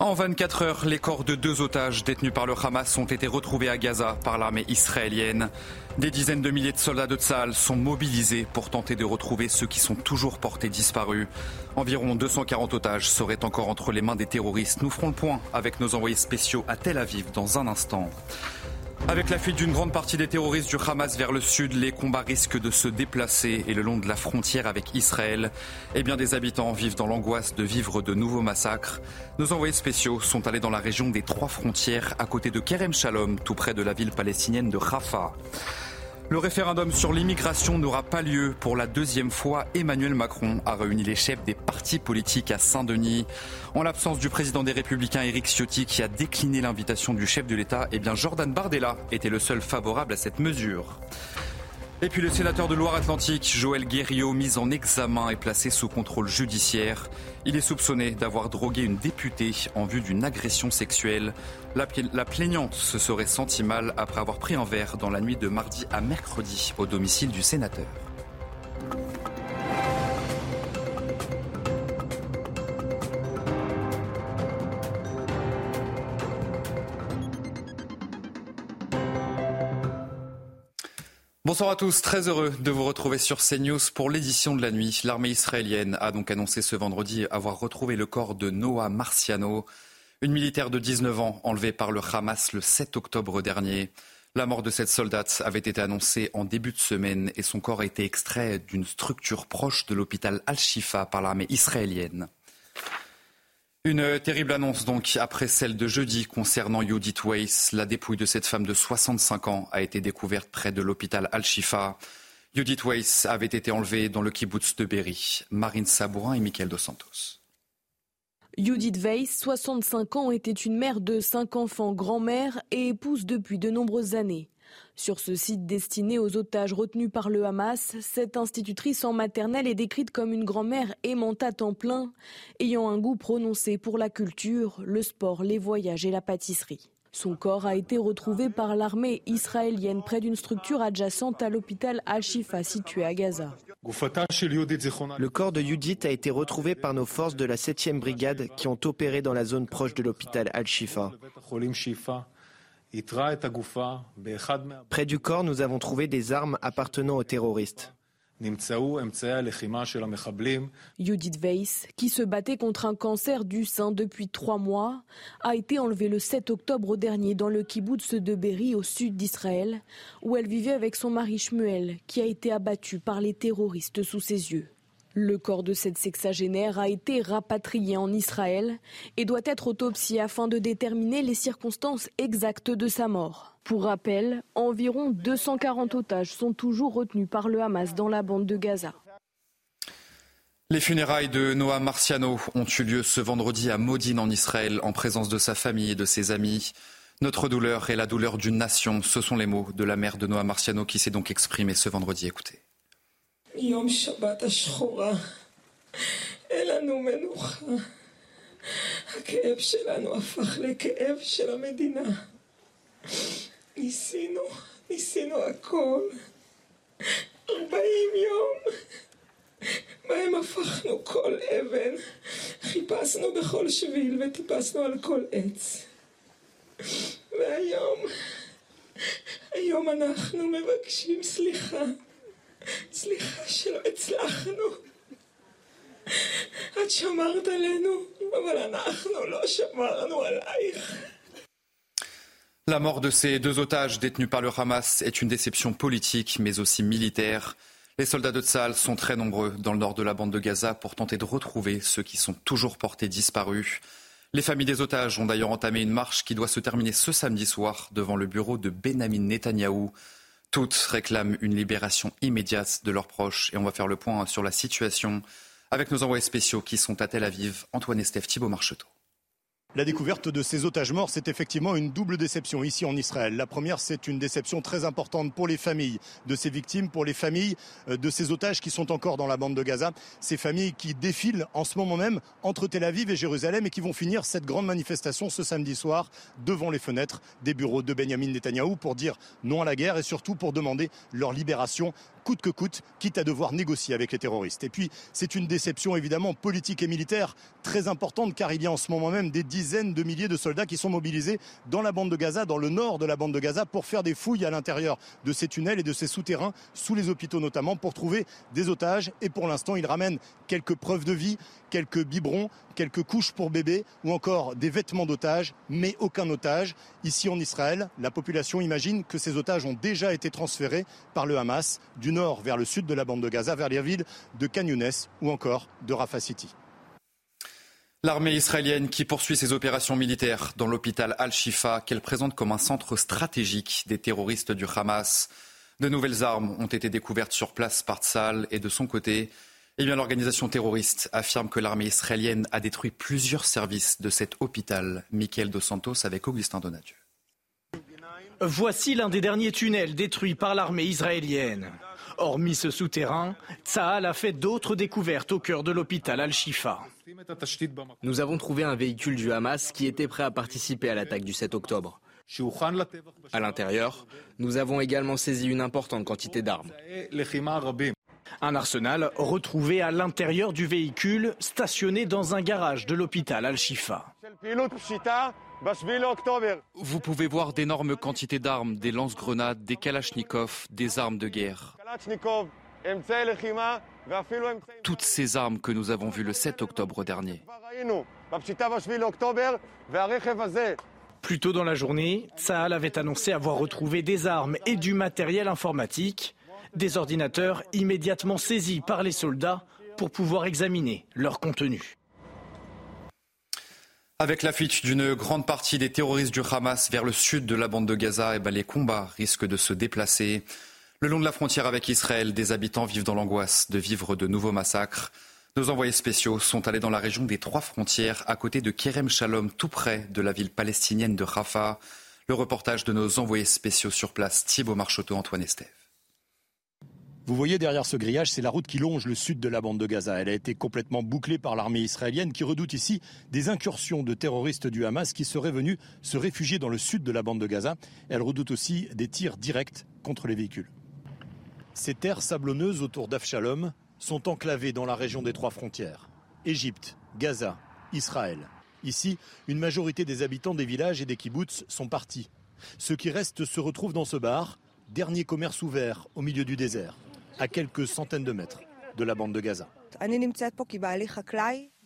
En 24 heures, les corps de deux otages détenus par le Hamas ont été retrouvés à Gaza par l'armée israélienne. Des dizaines de milliers de soldats de Tsahal sont mobilisés pour tenter de retrouver ceux qui sont toujours portés disparus. Environ 240 otages seraient encore entre les mains des terroristes. Nous ferons le point avec nos envoyés spéciaux à Tel Aviv dans un instant. Avec la fuite d'une grande partie des terroristes du Hamas vers le sud, les combats risquent de se déplacer et le long de la frontière avec Israël. Eh bien des habitants vivent dans l'angoisse de vivre de nouveaux massacres. Nos envoyés spéciaux sont allés dans la région des trois frontières, à côté de Kerem Shalom, tout près de la ville palestinienne de Rafah. Le référendum sur l'immigration n'aura pas lieu. Pour la deuxième fois, Emmanuel Macron a réuni les chefs des partis politiques à Saint-Denis. En l'absence du président des Républicains, Éric Ciotti, qui a décliné l'invitation du chef de l'État, eh bien Jordan Bardella était le seul favorable à cette mesure. Et puis le sénateur de Loire-Atlantique, Joël Guerriot, mis en examen et placé sous contrôle judiciaire. Il est soupçonné d'avoir drogué une députée en vue d'une agression sexuelle. La, la, plaignante se serait sentie mal après avoir pris un verre dans la nuit de mardi à mercredi au domicile du sénateur. Bonsoir à tous, très heureux de vous retrouver sur CNews pour l'édition de la nuit. L'armée israélienne a donc annoncé ce vendredi avoir retrouvé le corps de Noah Marciano, une militaire de 19 ans enlevée par le Hamas le 7 octobre dernier. La mort de cette soldate avait été annoncée en début de semaine et son corps a été extrait d'une structure proche de l'hôpital Al-Shifa par l'armée israélienne. Une terrible annonce donc après celle de jeudi concernant Judith Weiss. La dépouille de cette femme de 65 ans a été découverte près de l'hôpital Al-Shifa. Judith Weiss avait été enlevée dans le kibbutz de Berry. Marine Sabourin et Michael Dos Santos. Judith Weiss, 65 ans, était une mère de cinq enfants, grand-mère et épouse depuis de nombreuses années. Sur ce site destiné aux otages retenus par le Hamas, cette institutrice en maternelle est décrite comme une grand-mère aimante à temps plein, ayant un goût prononcé pour la culture, le sport, les voyages et la pâtisserie. Son corps a été retrouvé par l'armée israélienne près d'une structure adjacente à l'hôpital Al-Shifa situé à Gaza. Le corps de Judith a été retrouvé par nos forces de la 7e brigade qui ont opéré dans la zone proche de l'hôpital Al-Shifa. Près du corps, nous avons trouvé des armes appartenant aux terroristes. Judith Weiss, qui se battait contre un cancer du sein depuis trois mois, a été enlevée le 7 octobre dernier dans le kibbutz de Berry au sud d'Israël, où elle vivait avec son mari Shmuel, qui a été abattu par les terroristes sous ses yeux. Le corps de cette sexagénaire a été rapatrié en Israël et doit être autopsié afin de déterminer les circonstances exactes de sa mort. Pour rappel, environ 240 otages sont toujours retenus par le Hamas dans la bande de Gaza. Les funérailles de Noah Marciano ont eu lieu ce vendredi à Modine en Israël en présence de sa famille et de ses amis. Notre douleur est la douleur d'une nation. Ce sont les mots de la mère de Noah Marciano qui s'est donc exprimée ce vendredi. Écoutez. יום שבת השחורה, אין לנו מנוחה. הכאב שלנו הפך לכאב של המדינה. ניסינו, ניסינו הכל. ארבעים יום, בהם הפכנו כל אבן, חיפשנו בכל שביל וטיפסנו על כל עץ. והיום, היום אנחנו מבקשים סליחה. La mort de ces deux otages détenus par le Hamas est une déception politique mais aussi militaire. Les soldats de Tsahal sont très nombreux dans le nord de la bande de Gaza pour tenter de retrouver ceux qui sont toujours portés disparus. Les familles des otages ont d'ailleurs entamé une marche qui doit se terminer ce samedi soir devant le bureau de Benjamin Netanyahou. Toutes réclament une libération immédiate de leurs proches et on va faire le point sur la situation avec nos envoyés spéciaux qui sont à Tel Aviv, Antoine Estève, Thibault Marcheteau. La découverte de ces otages morts, c'est effectivement une double déception ici en Israël. La première, c'est une déception très importante pour les familles de ces victimes, pour les familles euh, de ces otages qui sont encore dans la bande de Gaza. Ces familles qui défilent en ce moment même entre Tel Aviv et Jérusalem et qui vont finir cette grande manifestation ce samedi soir devant les fenêtres des bureaux de Benjamin Netanyahou pour dire non à la guerre et surtout pour demander leur libération coûte que coûte, quitte à devoir négocier avec les terroristes. Et puis, c'est une déception évidemment politique et militaire très importante, car il y a en ce moment même des dizaines de milliers de soldats qui sont mobilisés dans la bande de Gaza, dans le nord de la bande de Gaza, pour faire des fouilles à l'intérieur de ces tunnels et de ces souterrains, sous les hôpitaux notamment, pour trouver des otages. Et pour l'instant, ils ramènent quelques preuves de vie, quelques biberons, quelques couches pour bébés ou encore des vêtements d'otages, mais aucun otage. Ici en Israël, la population imagine que ces otages ont déjà été transférés par le Hamas du nord vers le sud de la bande de Gaza, vers les villes de Kanyounes ou encore de Rafah City. L'armée israélienne qui poursuit ses opérations militaires dans l'hôpital Al-Shifa, qu'elle présente comme un centre stratégique des terroristes du Hamas. De nouvelles armes ont été découvertes sur place par Tzal et de son côté, eh bien, l'organisation terroriste affirme que l'armée israélienne a détruit plusieurs services de cet hôpital. Michael Dos Santos avec Augustin Donadieu. Voici l'un des derniers tunnels détruits par l'armée israélienne. Hormis ce souterrain, Tsahal a fait d'autres découvertes au cœur de l'hôpital Al-Shifa. Nous avons trouvé un véhicule du Hamas qui était prêt à participer à l'attaque du 7 octobre. À l'intérieur, nous avons également saisi une importante quantité d'armes. Un arsenal retrouvé à l'intérieur du véhicule stationné dans un garage de l'hôpital Al-Shifa. Vous pouvez voir d'énormes quantités d'armes, des lance-grenades, des kalachnikovs, des armes de guerre. Toutes ces armes que nous avons vues le 7 octobre dernier. Plus tôt dans la journée, Tsahal avait annoncé avoir retrouvé des armes et du matériel informatique, des ordinateurs immédiatement saisis par les soldats pour pouvoir examiner leur contenu. Avec la fuite d'une grande partie des terroristes du Hamas vers le sud de la bande de Gaza, eh ben, les combats risquent de se déplacer. Le long de la frontière avec Israël, des habitants vivent dans l'angoisse de vivre de nouveaux massacres. Nos envoyés spéciaux sont allés dans la région des trois frontières, à côté de Kerem Shalom, tout près de la ville palestinienne de Rafah. Le reportage de nos envoyés spéciaux sur place, Thibaut Marchoteau, Antoine Estève. Vous voyez derrière ce grillage, c'est la route qui longe le sud de la bande de Gaza. Elle a été complètement bouclée par l'armée israélienne qui redoute ici des incursions de terroristes du Hamas qui seraient venus se réfugier dans le sud de la bande de Gaza. Elle redoute aussi des tirs directs contre les véhicules. Ces terres sablonneuses autour d'Afshalom sont enclavées dans la région des trois frontières. Égypte, Gaza, Israël. Ici, une majorité des habitants des villages et des kibbutz sont partis. Ceux qui restent se retrouvent dans ce bar, dernier commerce ouvert au milieu du désert à quelques centaines de mètres de la bande de Gaza.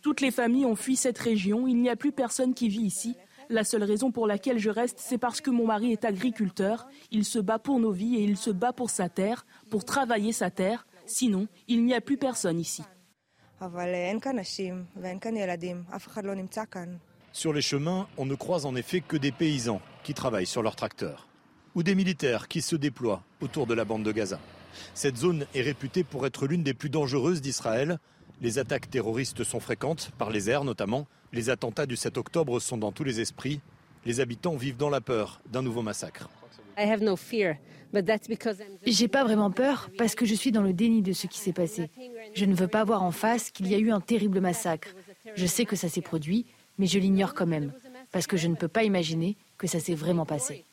Toutes les familles ont fui cette région, il n'y a plus personne qui vit ici. La seule raison pour laquelle je reste, c'est parce que mon mari est agriculteur. Il se bat pour nos vies et il se bat pour sa terre, pour travailler sa terre. Sinon, il n'y a plus personne ici. Sur les chemins, on ne croise en effet que des paysans qui travaillent sur leurs tracteurs ou des militaires qui se déploient autour de la bande de Gaza. Cette zone est réputée pour être l'une des plus dangereuses d'Israël. Les attaques terroristes sont fréquentes, par les airs notamment. Les attentats du 7 octobre sont dans tous les esprits. Les habitants vivent dans la peur d'un nouveau massacre. J'ai pas vraiment peur parce que je suis dans le déni de ce qui s'est passé. Je ne veux pas voir en face qu'il y a eu un terrible massacre. Je sais que ça s'est produit, mais je l'ignore quand même parce que je ne peux pas imaginer que ça s'est vraiment passé.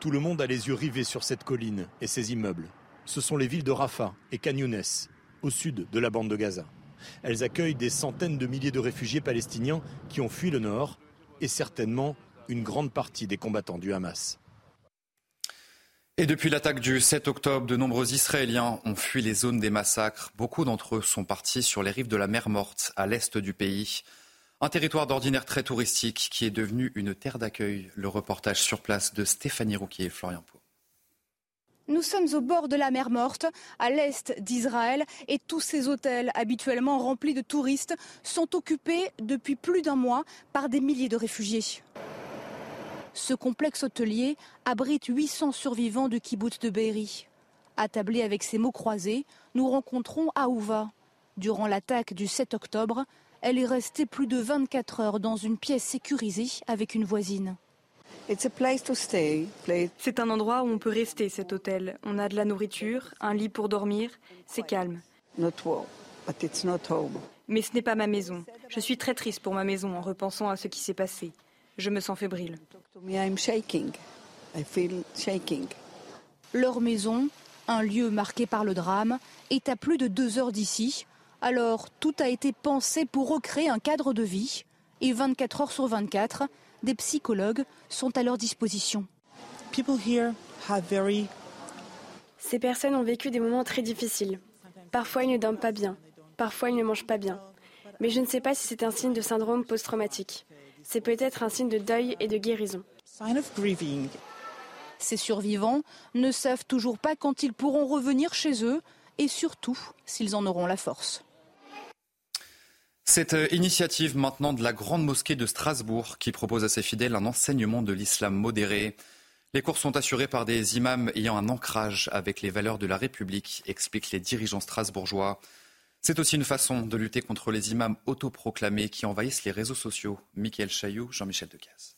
Tout le monde a les yeux rivés sur cette colline et ses immeubles. Ce sont les villes de Rafah et Khan au sud de la bande de Gaza. Elles accueillent des centaines de milliers de réfugiés palestiniens qui ont fui le nord et certainement une grande partie des combattants du Hamas. Et depuis l'attaque du 7 octobre, de nombreux Israéliens ont fui les zones des massacres. Beaucoup d'entre eux sont partis sur les rives de la mer Morte, à l'est du pays. Un territoire d'ordinaire très touristique qui est devenu une terre d'accueil. Le reportage sur place de Stéphanie Rouquier et Florian Pau. Nous sommes au bord de la mer Morte, à l'est d'Israël, et tous ces hôtels, habituellement remplis de touristes, sont occupés depuis plus d'un mois par des milliers de réfugiés. Ce complexe hôtelier abrite 800 survivants du kibbutz de Be'eri. Attablé avec ses mots croisés, nous rencontrons Aouva. Durant l'attaque du 7 octobre, elle est restée plus de 24 heures dans une pièce sécurisée avec une voisine. C'est un endroit où on peut rester, cet hôtel. On a de la nourriture, un lit pour dormir, c'est calme. Mais ce n'est pas ma maison. Je suis très triste pour ma maison en repensant à ce qui s'est passé. Je me sens fébrile. Leur maison, un lieu marqué par le drame, est à plus de deux heures d'ici. Alors tout a été pensé pour recréer un cadre de vie. Et 24 heures sur 24, des psychologues sont à leur disposition. Ces personnes ont vécu des moments très difficiles. Parfois, ils ne dorment pas bien. Parfois, ils ne mangent pas bien. Mais je ne sais pas si c'est un signe de syndrome post-traumatique. C'est peut-être un signe de deuil et de guérison. Ces survivants ne savent toujours pas quand ils pourront revenir chez eux et surtout s'ils en auront la force. Cette euh, initiative maintenant de la Grande Mosquée de Strasbourg qui propose à ses fidèles un enseignement de l'islam modéré. Les cours sont assurés par des imams ayant un ancrage avec les valeurs de la République, expliquent les dirigeants strasbourgeois. C'est aussi une façon de lutter contre les imams autoproclamés qui envahissent les réseaux sociaux. Michael Chailloux, Jean-Michel Decaze.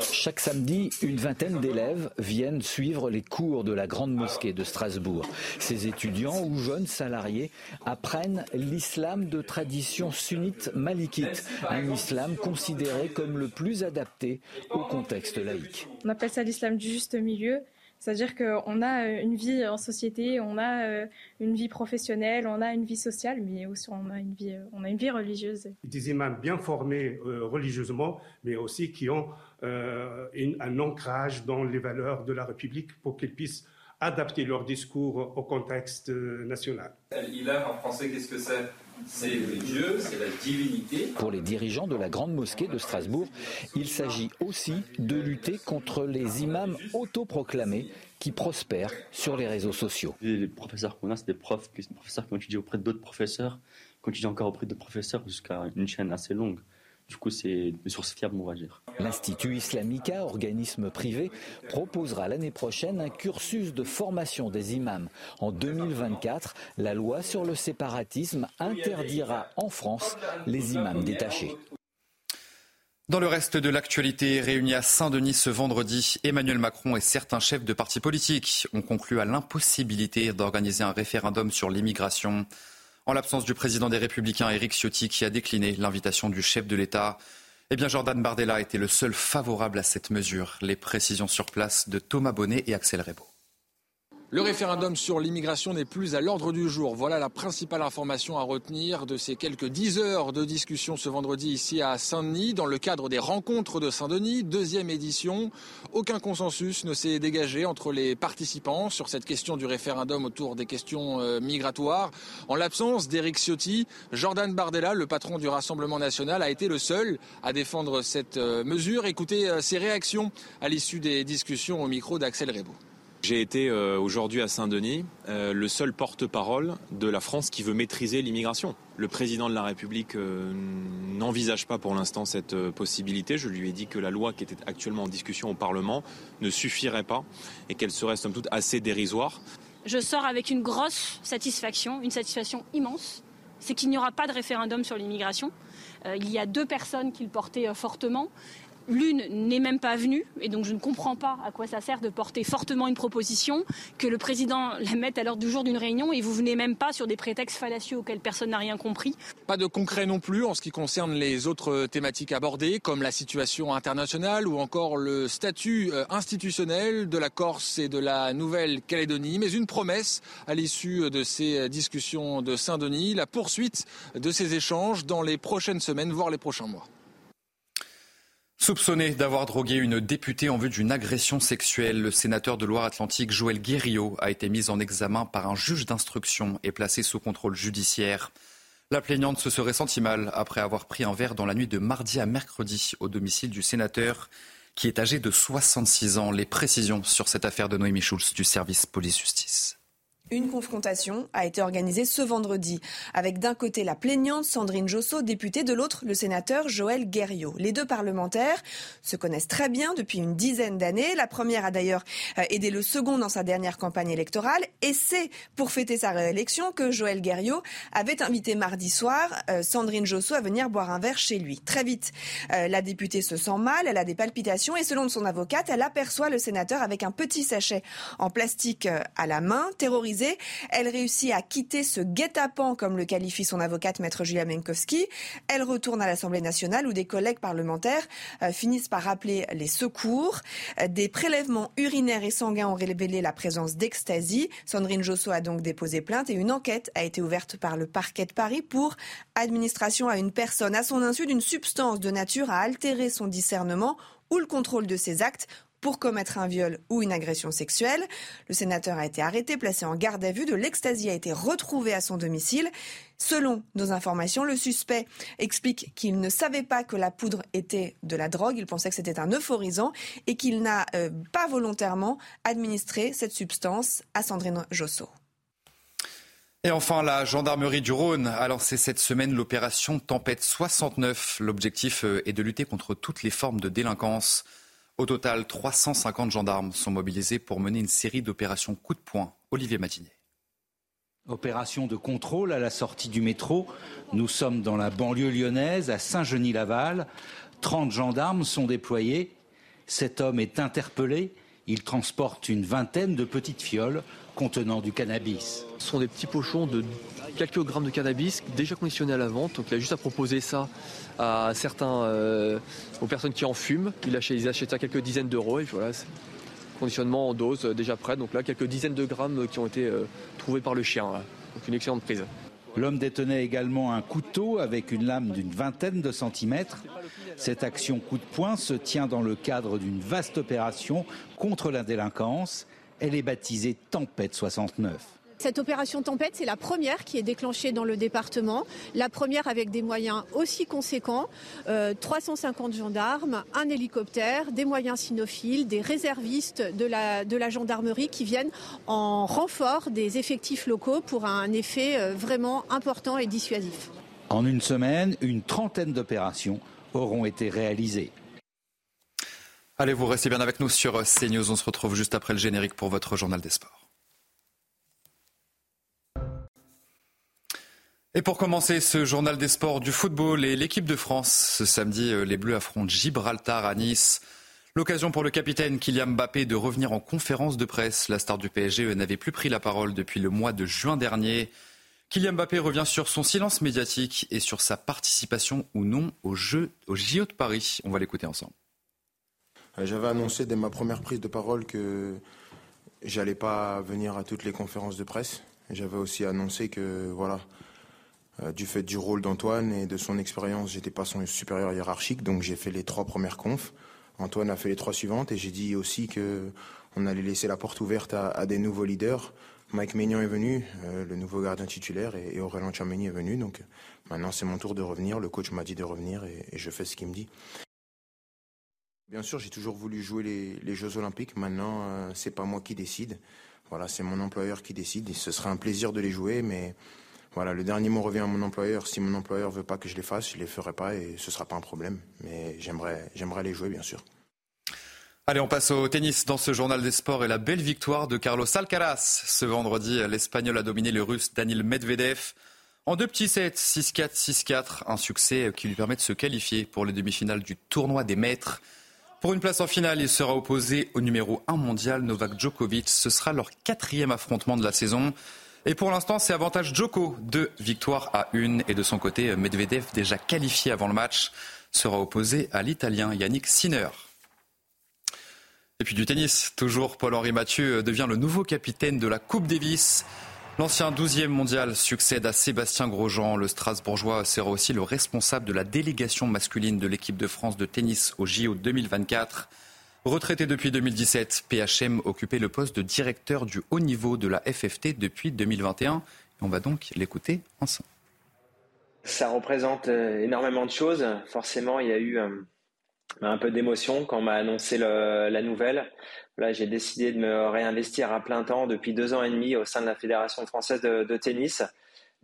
Chaque samedi, une vingtaine d'élèves viennent suivre les cours de la Grande Mosquée de Strasbourg. Ces étudiants ou jeunes salariés apprennent l'islam de tradition sunnite malikite, un islam considéré comme le plus adapté au contexte laïque. On appelle ça l'islam du juste milieu. C'est-à-dire qu'on a euh, une vie en société, on a euh, une vie professionnelle, on a une vie sociale, mais aussi on a une vie, euh, on a une vie religieuse. Des imams bien formés religieusement, mais aussi qui ont un ancrage dans les valeurs de la République pour qu'ils puissent adapter leur discours au contexte national. L'islam en français, qu'est-ce que c'est? C'est Dieu, c'est la divinité. Pour les dirigeants de la Grande Mosquée de Strasbourg, il s'agit aussi de lutter contre les imams autoproclamés qui prospèrent sur les réseaux sociaux. Les professeurs qu'on a, c'est des profs, des professeurs qui ont étudié auprès d'autres professeurs, qui ont étudié encore auprès de professeurs jusqu'à une chaîne assez longue. Du coup, c'est une source fiable, on va dire. L'Institut Islamica, organisme privé, proposera l'année prochaine un cursus de formation des imams. En 2024, la loi sur le séparatisme interdira en France les imams détachés. Dans le reste de l'actualité, réunis à Saint-Denis ce vendredi, Emmanuel Macron et certains chefs de partis politiques ont conclu à l'impossibilité d'organiser un référendum sur l'immigration en l'absence du président des Républicains, Éric Ciotti, qui a décliné l'invitation du chef de l'État. Eh bien, Jordan Bardella était le seul favorable à cette mesure. Les précisions sur place de Thomas Bonnet et Axel Rebaud. Le référendum sur l'immigration n'est plus à l'ordre du jour. Voilà la principale information à retenir de ces quelques dix heures de discussion ce vendredi ici à Saint-Denis dans le cadre des rencontres de Saint-Denis, deuxième édition. Aucun consensus ne s'est dégagé entre les participants sur cette question du référendum autour des questions euh, migratoires. En l'absence d'Éric Ciotti, Jordan Bardella, le patron du Rassemblement national, a été le seul à défendre cette euh, mesure. Écoutez euh, ses réactions à l'issue des discussions au micro d'Axel Rebaud. J'ai été euh, aujourd'hui à Saint-Denis euh, le seul porte-parole de la France qui veut maîtriser l'immigration. Le président de la République euh, n'envisage pas pour l'instant cette possibilité. Je lui ai dit que la loi qui était actuellement en discussion au Parlement ne suffirait pas et qu'elle serait somme toute assez dérisoire. Je sors avec une grosse satisfaction, une satisfaction immense. C'est qu'il n'y aura pas de référendum sur l'immigration. il y a deux personnes qui le portaient fortement. L'une n'est même pas venue, et donc je ne comprends pas à quoi ça sert de porter fortement une proposition, que le président la mette à l'ordre du jour d'une réunion, et vous venez même pas sur des prétextes fallacieux auxquels personne n'a rien compris. Pas de concret non plus en ce qui concerne les autres thématiques abordées, comme la situation internationale ou encore le statut euh, institutionnel de la Corse et de la Nouvelle-Calédonie, mais une promesse à l'issue de ces discussions de Saint-Denis, la poursuite de ces échanges dans les prochaines semaines, voire les prochains mois. Soupçonné d'avoir drogué une députée en vue d'une agression sexuelle, le sénateur de Loire-Atlantique Joël Guerriot a été mis en examen par un juge d'instruction et placé sous contrôle judiciaire. La plaignante se serait sentie mal après avoir pris un verre dans la nuit de mardi à mercredi au domicile du sénateur qui est âgé de 66 ans. Les précisions sur cette affaire de Noémie Schulz du service police-justice. Une confrontation a été organisée ce vendredi avec d'un côté la plaignante Sandrine Josso, députée, de l'autre le sénateur Joël Guerriot. Les deux parlementaires se connaissent très bien depuis une dizaine d'années. La première a d'ailleurs euh, aidé le second dans sa dernière campagne électorale et c'est pour fêter sa réélection que Joël Guerriot avait invité mardi soir euh, Sandrine Josso à venir boire un verre chez lui. Très vite, euh, la députée se sent mal, elle a des palpitations et selon son avocate, elle aperçoit le sénateur avec un petit sachet en plastique à la main, terrorisé Elle réussit à quitter ce guet-apens, comme le qualifie son avocate, maître Julia Menkowski. Elle retourne à l'Assemblée nationale où des collègues parlementaires euh, finissent par rappeler les secours. Euh, des prélèvements urinaires et sanguins ont révélé la présence d'ecstasy. Sandrine Josso a donc déposé plainte et une enquête a été ouverte par le parquet de Paris pour administration à une personne à son insu d'une substance de nature à altérer son discernement ou le contrôle de ses actes pour commettre un viol ou une agression sexuelle. Le sénateur a été arrêté, placé en garde à vue. De l'ecstasy a été retrouvé à son domicile. Selon nos informations, le suspect explique qu'il ne savait pas que la poudre était de la drogue. Il pensait que c'était un euphorisant et qu'il n'a euh, pas volontairement administré cette substance à Sandrine Josso. Et enfin, la gendarmerie du Rhône a lancé cette semaine l'opération Tempête 69. L'objectif euh, est de lutter contre toutes les formes de délinquance. Au total, 350 gendarmes sont mobilisés pour mener une série d'opérations coup de poing. Olivier Matinet. Opération de contrôle à la sortie du métro. Nous sommes dans la banlieue lyonnaise, à Saint-Genis-Laval. 30 gendarmes sont déployés. Cet homme est interpellé. Il transporte une vingtaine de petites fioles contenant du cannabis. Ce sont des petits pochons de quelques grammes de cannabis déjà conditionnés à la vente. Donc il a juste à proposer ça à certains, euh, aux personnes qui en fument. Il achète, ils achètent ça quelques dizaines d'euros et voilà, conditionnement en dose euh, déjà prêt. Donc là, quelques dizaines de grammes qui ont été euh, trouvés par le chien. Donc une excellente prise. L'homme détenait également un couteau avec une lame d'une vingtaine de centimètres. Cette action coup de poing se tient dans le cadre d'une vaste opération contre la délinquance. Elle est baptisée Tempête 69. Cette opération Tempête, c'est la première qui est déclenchée dans le département. La première avec des moyens aussi conséquents. 350 euh, gendarmes, un hélicoptère, des moyens cynophiles, des réservistes de la, de la gendarmerie qui viennent en renfort des effectifs locaux pour un effet euh, vraiment important et dissuasif. En une semaine, une trentaine d'opérations auront été réalisées. Allez, vous restez bien avec nous sur CNews. On se retrouve juste après le générique pour votre journal des sports. Et pour commencer ce journal des sports du football et l'équipe de France, ce samedi, euh, les Bleus affrontent Gibraltar à Nice. L'occasion pour le capitaine Kylian Mbappé de revenir en conférence de presse. La star du PSG n'avait plus pris la parole depuis le mois de juin dernier. Kylian Mbappé revient sur son silence médiatique et sur sa participation ou non au jeu au JO de Paris. On va l'écouter ensemble. Euh, j'avais annoncé dès ma première prise de parole que j'allais pas venir à toutes les conférences de presse. J'avais aussi annoncé que voilà, euh, du fait du rôle d'Antoine et de son expérience, j'étais pas son supérieur hiérarchique, donc j'ai fait les trois premières confs. Antoine a fait les trois suivantes et j'ai dit aussi que on allait laisser la porte ouverte à, des nouveaux leaders. Mike Maignan est venu, euh, le nouveau gardien titulaire, et, Aurélien Tchouameni est venu. Donc maintenant c'est mon tour de revenir. Le coach m'a dit de revenir et, je fais ce qu'il me dit. Bien sûr, j'ai toujours voulu jouer les, Jeux Olympiques. Maintenant, euh, c'est pas moi qui décide. Voilà, c'est mon employeur qui décide. Ce serait un plaisir de les jouer, mais voilà, le dernier mot revient à mon employeur. Si mon employeur veut pas que je les fasse, je les ferai pas et ce sera pas un problème. Mais j'aimerais, j'aimerais les jouer, bien sûr. Allez, on passe au tennis dans ce journal des sports et la belle victoire de Carlos Alcaraz. Ce vendredi, l'Espagnol a dominé le Russe Daniel Medvedev en deux petits sets, 6-4, 6-4. Un succès qui lui permet de se qualifier pour les demi-finales du tournoi des maîtres. Pour une place en finale, il sera opposé au numéro 1 mondial Novak Djokovic. Ce sera leur quatrième affrontement de la saison. Et pour l'instant, c'est avantage Joko, deux victoires à une. Et de son côté, Medvedev, déjà qualifié avant le match, sera opposé à l'Italien Yannick Sinner. Et puis du tennis, toujours Paul-Henri Mathieu devient le nouveau capitaine de la Coupe Davis. L'ancien 12e mondial succède à Sébastien Grosjean. Le Strasbourgeois sera aussi le responsable de la délégation masculine de l'équipe de France de tennis au JO 2024. Retraité depuis 2017, PHM occupait le poste de directeur du haut niveau de la FFT depuis 2021. On va donc l'écouter ensemble. Ça représente euh, énormément de choses. Forcément, il y a eu euh, un peu d'émotion quand on m'a annoncé la nouvelle. Là, j'ai décidé de me réinvestir à plein temps depuis deux ans et demi au sein de la Fédération française de, tennis,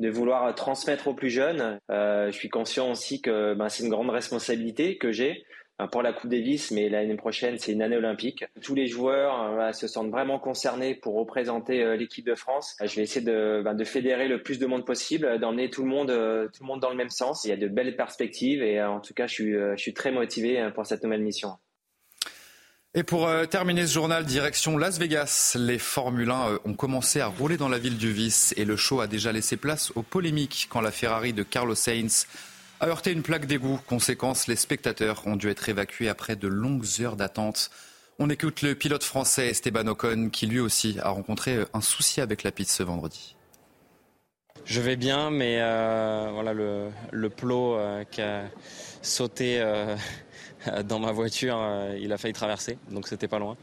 de vouloir transmettre aux plus jeunes. Euh, je suis conscient aussi que ben, c'est une grande responsabilité que j'ai pour la Coupe Davis, mais l'année prochaine, c'est une année olympique. Tous les joueurs euh, se sentent vraiment concernés pour représenter euh, l'équipe de France. Je vais essayer de, ben, de, fédérer le plus de monde possible, d'emmener tout le monde, tout le monde dans le même sens. Il y a de belles perspectives et en tout cas, je suis très motivé pour cette nouvelle mission. Et pour euh, terminer ce journal, direction Las Vegas. Les Formule 1 euh, ont commencé à rouler dans la ville du vice et le show a déjà laissé place aux polémiques quand la Ferrari de Carlos Sainz a heurté une plaque d'égout. Conséquence, les spectateurs ont dû être évacués après de longues heures d'attente. On écoute le pilote français Esteban Ocon qui lui aussi a rencontré euh, un souci avec la piste ce vendredi. Je vais bien, mais voilà le, le plot qui a sauté dans ma voiture, euh, il a failli traverser, donc c'était pas loin.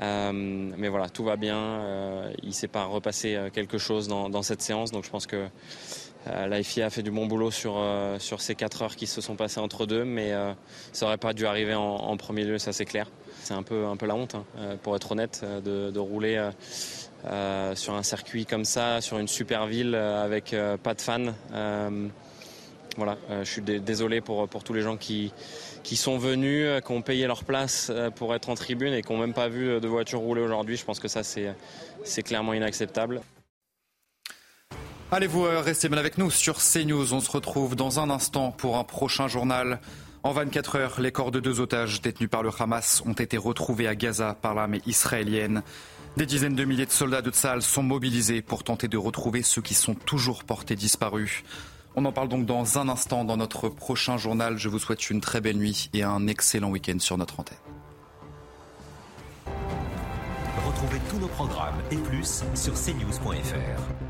Euh, mais voilà, tout va bien. Euh, il s'est pas repassé quelque chose dans, cette séance, donc je pense que la FIA a fait du bon boulot sur, ces 4 heures qui se sont passées entre deux, mais ça aurait pas dû arriver en, premier lieu, ça c'est clair. C'est un peu, un peu la honte, hein, pour être honnête, de, rouler sur un circuit comme ça, sur une super ville avec pas de fans. voilà, je suis désolé pour tous les gens qui, qui sont venus, euh, qui ont payé leur place euh, pour être en tribune et qui n'ont même pas vu euh, de voiture rouler aujourd'hui. Je pense que ça, c'est clairement inacceptable. Allez-vous rester bien avec nous sur CNews. On se retrouve dans un instant pour un prochain journal. En 24 heures, les corps de deux otages détenus par le Hamas ont été retrouvés à Gaza par l'armée israélienne. Des dizaines de milliers de soldats de Tzal sont mobilisés pour tenter de retrouver ceux qui sont toujours portés disparus. On en parle donc dans un instant dans notre prochain journal. Je vous souhaite une très belle nuit et un excellent week-end sur notre antenne. Retrouvez tous nos programmes et plus sur cnews.fr.